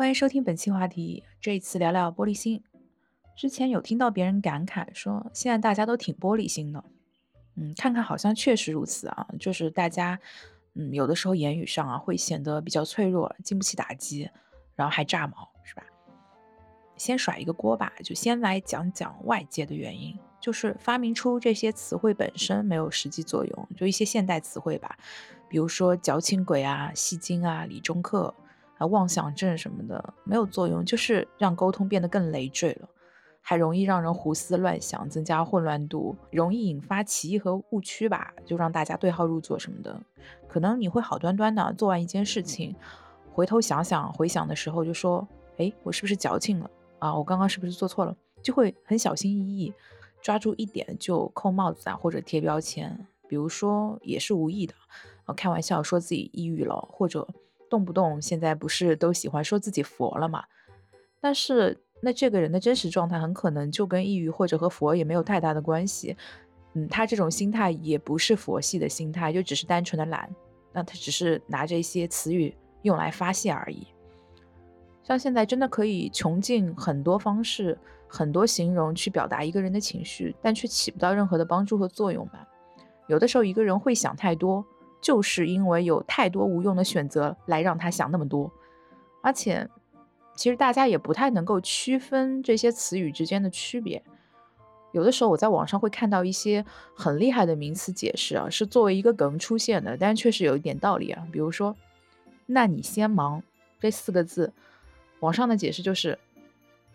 欢迎收听本期话题，这一次聊聊玻璃心。之前有听到别人感慨说，现在大家都挺玻璃心的。嗯，看看好像确实如此啊，就是大家，嗯，有的时候言语上啊会显得比较脆弱，经不起打击，然后还炸毛，是吧？先甩一个锅吧，就先来讲讲外界的原因，就是发明出这些词汇本身没有实际作用，就一些现代词汇吧，比如说矫情鬼啊、戏精啊、理中客啊、妄想症什么的，没有作用，就是让沟通变得更累赘了。还容易让人胡思乱想，增加混乱度，容易引发歧义和误区吧？就让大家对号入座什么的。可能你会好端端的做完一件事情，回头想想回想的时候就说：“哎，我是不是矫情了啊？我刚刚是不是做错了？”就会很小心翼翼，抓住一点就扣帽子啊，或者贴标签。比如说也是无意的，啊，开玩笑说自己抑郁了，或者动不动现在不是都喜欢说自己佛了嘛？但是。那这个人的真实状态很可能就跟抑郁或者和佛也没有太大的关系，嗯，他这种心态也不是佛系的心态，就只是单纯的懒，那他只是拿着一些词语用来发泄而已。像现在真的可以穷尽很多方式、很多形容去表达一个人的情绪，但却起不到任何的帮助和作用吧？有的时候一个人会想太多，就是因为有太多无用的选择来让他想那么多，而且。其实大家也不太能够区分这些词语之间的区别。有的时候我在网上会看到一些很厉害的名词解释啊，是作为一个梗出现的，但是确实有一点道理啊。比如说“那你先忙”这四个字，网上的解释就是“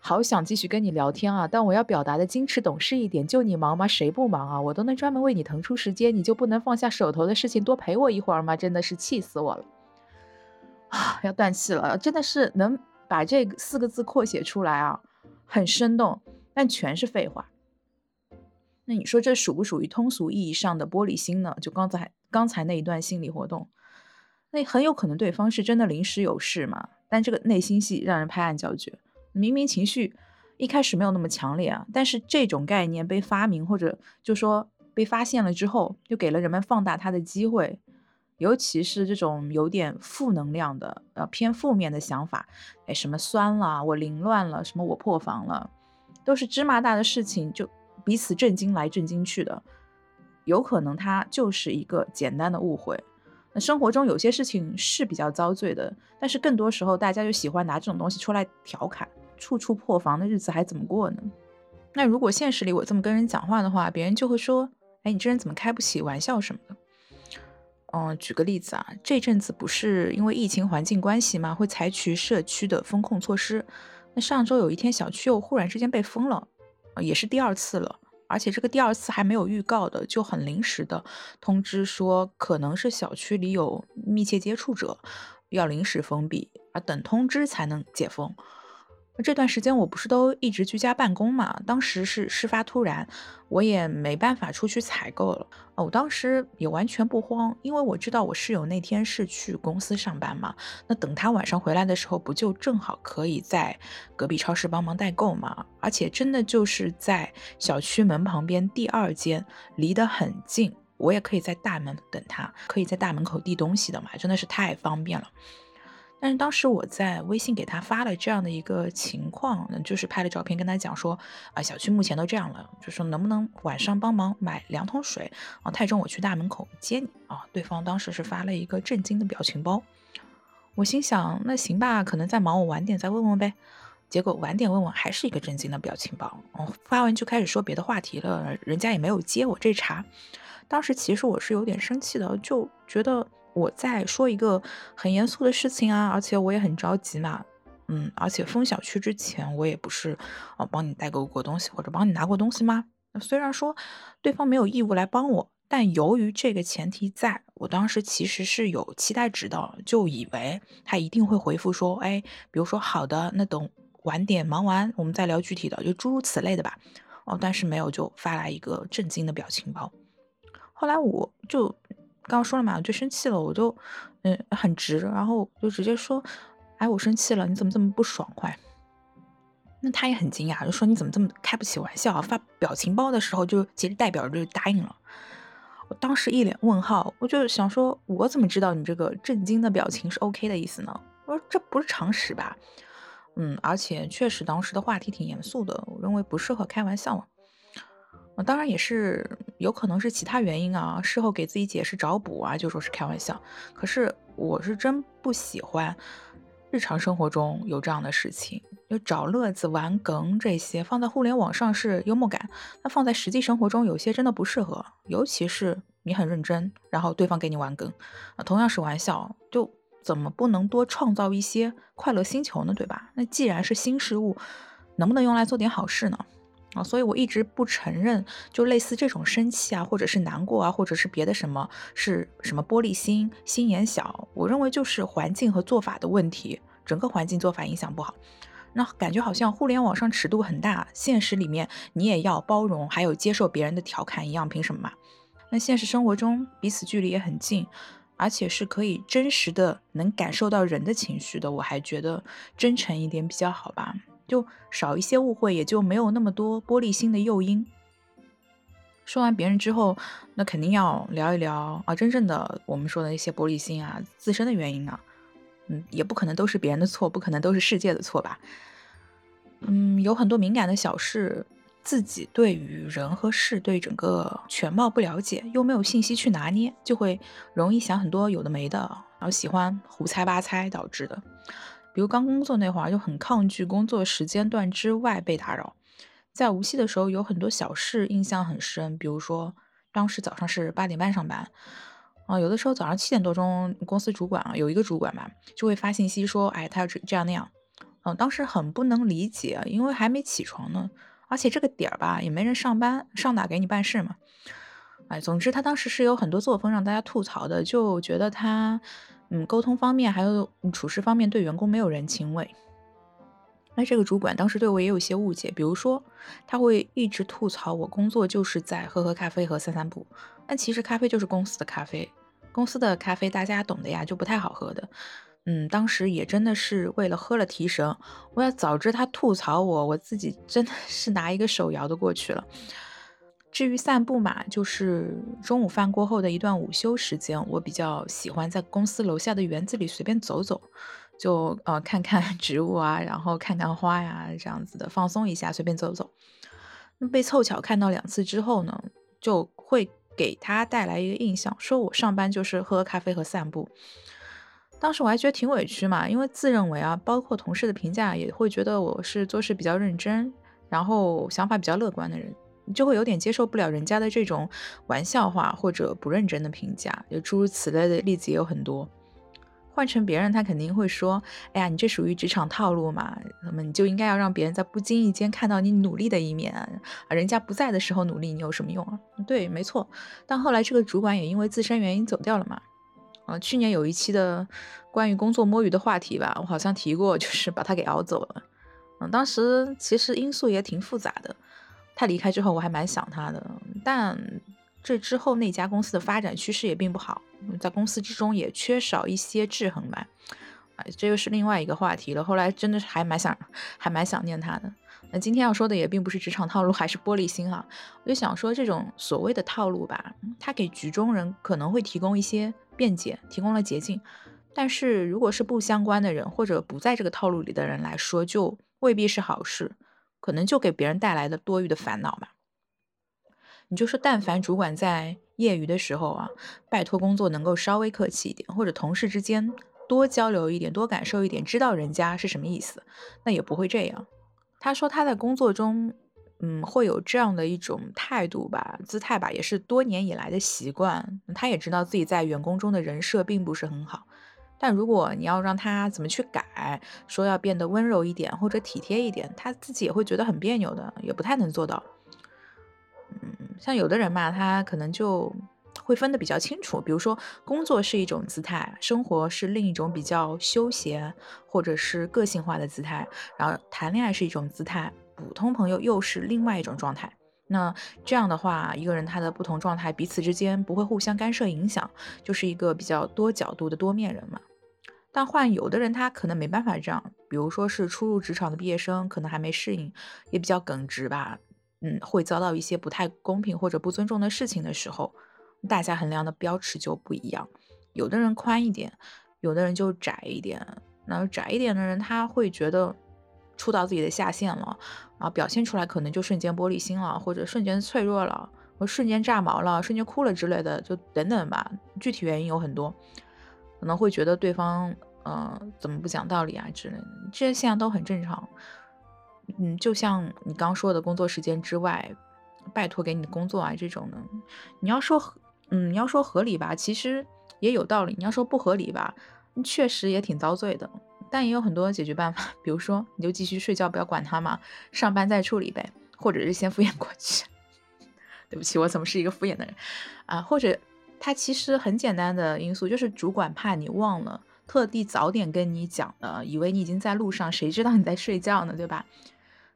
好想继续跟你聊天啊，但我要表达的矜持懂事一点，就你忙吗？谁不忙啊？我都能专门为你腾出时间，你就不能放下手头的事情多陪我一会儿吗？真的是气死我了啊！要断气了，真的是能。把这四个字扩写出来啊，很生动，但全是废话。那你说这属不属于通俗意义上的玻璃心呢？就刚才刚才那一段心理活动，那很有可能对方是真的临时有事嘛，但这个内心戏让人拍案叫绝。明明情绪一开始没有那么强烈啊，但是这种概念被发明或者就说被发现了之后，就给了人们放大它的机会。尤其是这种有点负能量的，呃，偏负面的想法，哎，什么酸了，我凌乱了，什么我破防了，都是芝麻大的事情，就彼此震惊来震惊去的，有可能它就是一个简单的误会。生活中有些事情是比较遭罪的，但是更多时候大家就喜欢拿这种东西出来调侃，处处破防的日子还怎么过呢？那如果现实里我这么跟人讲话的话，别人就会说，哎，你这人怎么开不起玩笑什么的。嗯，举个例子啊，这阵子不是因为疫情环境关系嘛，会采取社区的风控措施。那上周有一天，小区又忽然之间被封了，也是第二次了，而且这个第二次还没有预告的，就很临时的通知说，可能是小区里有密切接触者，要临时封闭，而等通知才能解封。这段时间我不是都一直居家办公嘛？当时是事发突然，我也没办法出去采购了。我当时也完全不慌，因为我知道我室友那天是去公司上班嘛。那等他晚上回来的时候，不就正好可以在隔壁超市帮忙代购嘛？而且真的就是在小区门旁边第二间，离得很近，我也可以在大门等他，可以在大门口递东西的嘛，真的是太方便了。但是当时我在微信给他发了这样的一个情况，就是拍了照片跟他讲说，啊，小区目前都这样了，就说能不能晚上帮忙买两桶水啊？太重我去大门口接你啊。对方当时是发了一个震惊的表情包，我心想那行吧，可能在忙，我晚点再问问呗。结果晚点问问还是一个震惊的表情包，哦，发完就开始说别的话题了，人家也没有接我这茬。当时其实我是有点生气的，就觉得。我在说一个很严肃的事情啊，而且我也很着急嘛，嗯，而且封小区之前我也不是啊帮你代购过东西或者帮你拿过东西吗？虽然说对方没有义务来帮我，但由于这个前提，在我当时其实是有期待值的，就以为他一定会回复说，哎，比如说好的，那等晚点忙完我们再聊具体的，就诸如此类的吧。哦，但是没有，就发来一个震惊的表情包。后来我就。刚刚说了嘛，我就生气了，我就嗯很直，然后就直接说，哎，我生气了，你怎么这么不爽快？那他也很惊讶，就说你怎么这么开不起玩笑？发表情包的时候就其实代表着就答应了。我当时一脸问号，我就想说，我怎么知道你这个震惊的表情是 OK 的意思呢？我说这不是常识吧？嗯，而且确实当时的话题挺严肃的，我认为不适合开玩笑嘛。当然也是有可能是其他原因啊，事后给自己解释找补啊，就说是开玩笑。可是我是真不喜欢日常生活中有这样的事情，就找乐子、玩梗这些，放在互联网上是幽默感，那放在实际生活中有些真的不适合。尤其是你很认真，然后对方给你玩梗，啊，同样是玩笑，就怎么不能多创造一些快乐星球呢？对吧？那既然是新事物，能不能用来做点好事呢？所以我一直不承认，就类似这种生气啊，或者是难过啊，或者是别的什么，是什么玻璃心、心眼小。我认为就是环境和做法的问题，整个环境做法影响不好。那感觉好像互联网上尺度很大，现实里面你也要包容，还有接受别人的调侃一样，凭什么嘛？那现实生活中彼此距离也很近，而且是可以真实的能感受到人的情绪的，我还觉得真诚一点比较好吧。就少一些误会，也就没有那么多玻璃心的诱因。说完别人之后，那肯定要聊一聊啊，真正的我们说的那些玻璃心啊，自身的原因啊，嗯，也不可能都是别人的错，不可能都是世界的错吧？嗯，有很多敏感的小事，自己对于人和事对整个全貌不了解，又没有信息去拿捏，就会容易想很多有的没的，然后喜欢胡猜八猜导致的。比如刚工作那会儿就很抗拒工作时间段之外被打扰，在无锡的时候有很多小事印象很深，比如说当时早上是八点半上班，啊，有的时候早上七点多钟，公司主管啊有一个主管嘛就会发信息说，哎，他要这这样那样，嗯，当时很不能理解，因为还没起床呢，而且这个点儿吧也没人上班，上哪给你办事嘛，哎，总之他当时是有很多作风让大家吐槽的，就觉得他。嗯，沟通方面还有处事方面对员工没有人情味。那这个主管当时对我也有些误解，比如说他会一直吐槽我工作就是在喝喝咖啡和散散步，但其实咖啡就是公司的咖啡，公司的咖啡大家懂的呀，就不太好喝的。嗯，当时也真的是为了喝了提神，我要早知他吐槽我，我自己真的是拿一个手摇的过去了。至于散步嘛，就是中午饭过后的一段午休时间，我比较喜欢在公司楼下的园子里随便走走，就呃看看 植物啊，然后看看花呀，这样子的放松一下，随便走走。那被凑巧看到两次之后呢，就会给他带来一个印象，说我上班就是喝咖啡和散步。当时我还觉得挺委屈嘛，因为自认为啊，包括同事的评价也会觉得我是做事比较认真，然后想法比较乐观的人。就会有点接受不了人家的这种玩笑话或者不认真的评价，就诸如此类的例子也有很多。换成别人，他肯定会说：“哎呀，你这属于职场套路嘛？那么你就应该要让别人在不经意间看到你努力的一面啊！人家不在的时候努力，你有什么用啊？”对，没错。但后来这个主管也因为自身原因走掉了嘛。啊，去年有一期的关于工作摸鱼的话题吧，我好像提过，就是把他给熬走了。嗯，当时其实因素也挺复杂的。他离开之后，我还蛮想他的，但这之后那家公司的发展趋势也并不好，在公司之中也缺少一些制衡吧。啊，这又是另外一个话题了。后来真的是还蛮想，还蛮想念他的。那今天要说的也并不是职场套路，还是玻璃心哈。我就想说，这种所谓的套路吧，它给局中人可能会提供一些便捷，提供了捷径，但是如果是不相关的人或者不在这个套路里的人来说，就未必是好事。可能就给别人带来的多余的烦恼嘛。你就说，但凡主管在业余的时候啊，拜托工作能够稍微客气一点，或者同事之间多交流一点，多感受一点，知道人家是什么意思，那也不会这样。他说他在工作中，嗯，会有这样的一种态度吧，姿态吧，也是多年以来的习惯。他也知道自己在员工中的人设并不是很好。但如果你要让他怎么去改，说要变得温柔一点或者体贴一点，他自己也会觉得很别扭的，也不太能做到。嗯，像有的人嘛，他可能就会分得比较清楚，比如说工作是一种姿态，生活是另一种比较休闲或者是个性化的姿态，然后谈恋爱是一种姿态，普通朋友又是另外一种状态。那这样的话，一个人他的不同状态彼此之间不会互相干涉影响，就是一个比较多角度的多面人嘛。但换有的人他可能没办法这样，比如说是初入职场的毕业生，可能还没适应，也比较耿直吧，嗯，会遭到一些不太公平或者不尊重的事情的时候，大家衡量的标尺就不一样。有的人宽一点，有的人就窄一点。那窄一点的人他会觉得，触到自己的下限了，啊，表现出来可能就瞬间玻璃心了，或者瞬间脆弱了，或瞬间炸毛了，瞬间哭了之类的，就等等吧。具体原因有很多，可能会觉得对方，嗯，怎么不讲道理啊之类的，这些现象都很正常。嗯，就像你刚说的工作时间之外，拜托给你的工作啊这种的，你要说，嗯，你要说合理吧，其实也有道理；你要说不合理吧，确实也挺遭罪的。但也有很多解决办法，比如说你就继续睡觉，不要管他嘛，上班再处理呗，或者是先敷衍过去。对不起，我怎么是一个敷衍的人啊？或者他其实很简单的因素就是主管怕你忘了，特地早点跟你讲的，以为你已经在路上，谁知道你在睡觉呢？对吧？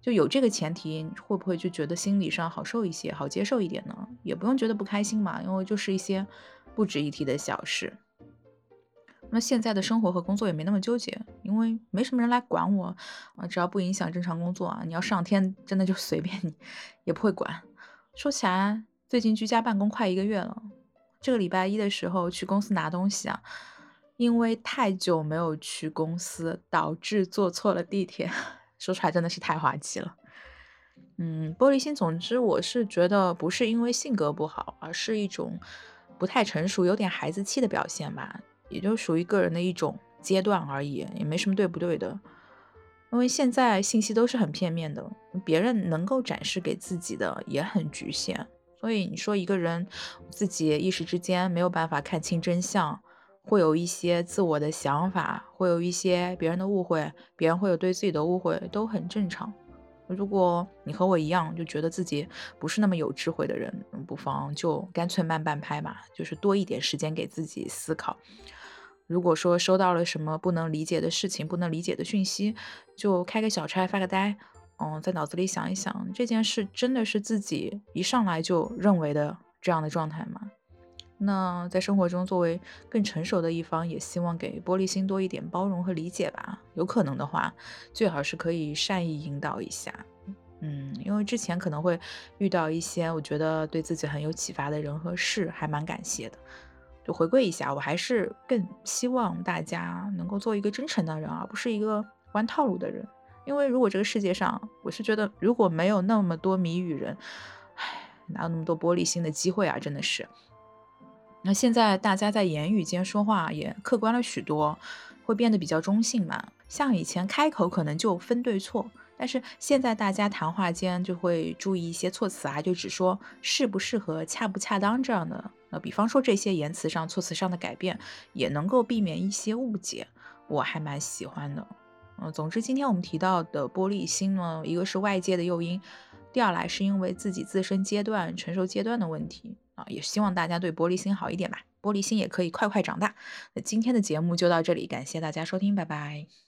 就有这个前提，会不会就觉得心理上好受一些，好接受一点呢？也不用觉得不开心嘛，因为就是一些不值一提的小事。那现在的生活和工作也没那么纠结，因为没什么人来管我啊，只要不影响正常工作啊，你要上天真的就 随便你，也不会管。说起来，最近居家办公快一个月了，这个礼拜一的时候去公司拿东西啊，因为太久没有去公司，导致坐错了地铁，说出来真的是太滑稽了。嗯，玻璃心，总之我是觉得不是因为性格不好，而是一种不太成熟、有点孩子气的表现吧。也就属于个人的一种阶段而已，也没什么对不对的。因为现在信息都是很片面的，别人能够展示给自己的也很局限。所以你说一个人自己一时之间没有办法看清真相，会有一些自我的想法，会有一些别人的误会，别人会有对自己的误会，都很正常。如果你和我一样，就觉得自己不是那么有智慧的人，不妨就干脆慢半拍吧，就是多一点时间给自己思考。如果说收到了什么不能理解的事情、不能理解的讯息，就开个小差、发个呆，嗯，在脑子里想一想，这件事真的是自己一上来就认为的这样的状态吗？那在生活中，作为更成熟的一方，也希望给玻璃心多一点包容和理解吧。有可能的话，最好是可以善意引导一下。嗯，因为之前可能会遇到一些我觉得对自己很有启发的人和事，还蛮感谢的。就回归一下，我还是更希望大家能够做一个真诚的人，而不是一个玩套路的人。因为如果这个世界上，我是觉得如果没有那么多谜语人，唉，哪有那么多玻璃心的机会啊？真的是。那现在大家在言语间说话也客观了许多，会变得比较中性嘛。像以前开口可能就分对错，但是现在大家谈话间就会注意一些措辞啊，就只说适不适合、恰不恰当这样的。那比方说这些言辞上、措辞上的改变，也能够避免一些误解，我还蛮喜欢的。嗯，总之今天我们提到的玻璃心呢，一个是外界的诱因，第二来是因为自己自身阶段、成熟阶段的问题。啊，也希望大家对玻璃心好一点吧，玻璃心也可以快快长大。那今天的节目就到这里，感谢大家收听，拜拜。